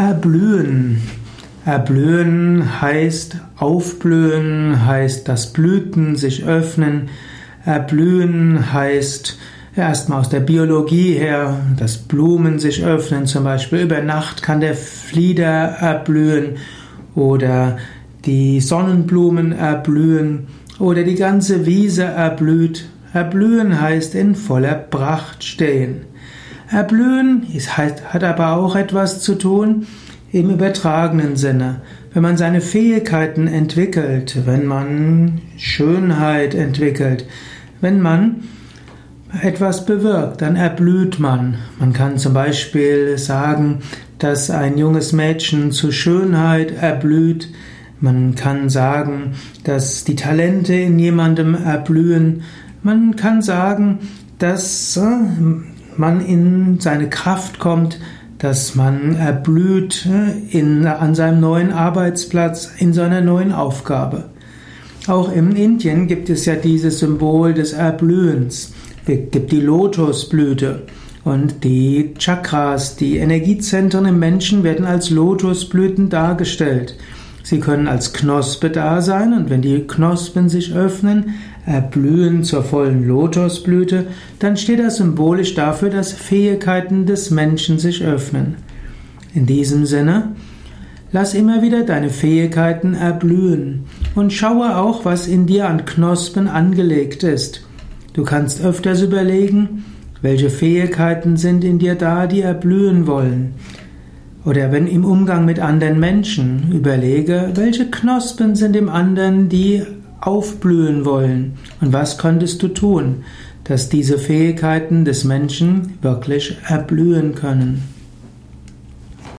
Erblühen. Erblühen heißt aufblühen, heißt das Blüten sich öffnen. Erblühen heißt erstmal aus der Biologie her, dass Blumen sich öffnen, zum Beispiel über Nacht kann der Flieder erblühen oder die Sonnenblumen erblühen oder die ganze Wiese erblüht. Erblühen heißt in voller Pracht stehen. Erblühen hat aber auch etwas zu tun im übertragenen Sinne. Wenn man seine Fähigkeiten entwickelt, wenn man Schönheit entwickelt, wenn man etwas bewirkt, dann erblüht man. Man kann zum Beispiel sagen, dass ein junges Mädchen zu Schönheit erblüht. Man kann sagen, dass die Talente in jemandem erblühen. Man kann sagen, dass äh, man in seine Kraft kommt, dass man erblüht in, an seinem neuen Arbeitsplatz, in seiner neuen Aufgabe. Auch in Indien gibt es ja dieses Symbol des Erblühens. Es gibt die Lotusblüte. Und die Chakras, die Energiezentren im Menschen werden als Lotusblüten dargestellt. Sie können als Knospe da sein und wenn die Knospen sich öffnen, erblühen zur vollen Lotusblüte, dann steht das symbolisch dafür, dass Fähigkeiten des Menschen sich öffnen. In diesem Sinne, lass immer wieder deine Fähigkeiten erblühen und schaue auch, was in dir an Knospen angelegt ist. Du kannst öfters überlegen, welche Fähigkeiten sind in dir da, die erblühen wollen. Oder wenn im Umgang mit anderen Menschen überlege, welche Knospen sind im anderen, die aufblühen wollen und was könntest du tun, dass diese Fähigkeiten des Menschen wirklich erblühen können.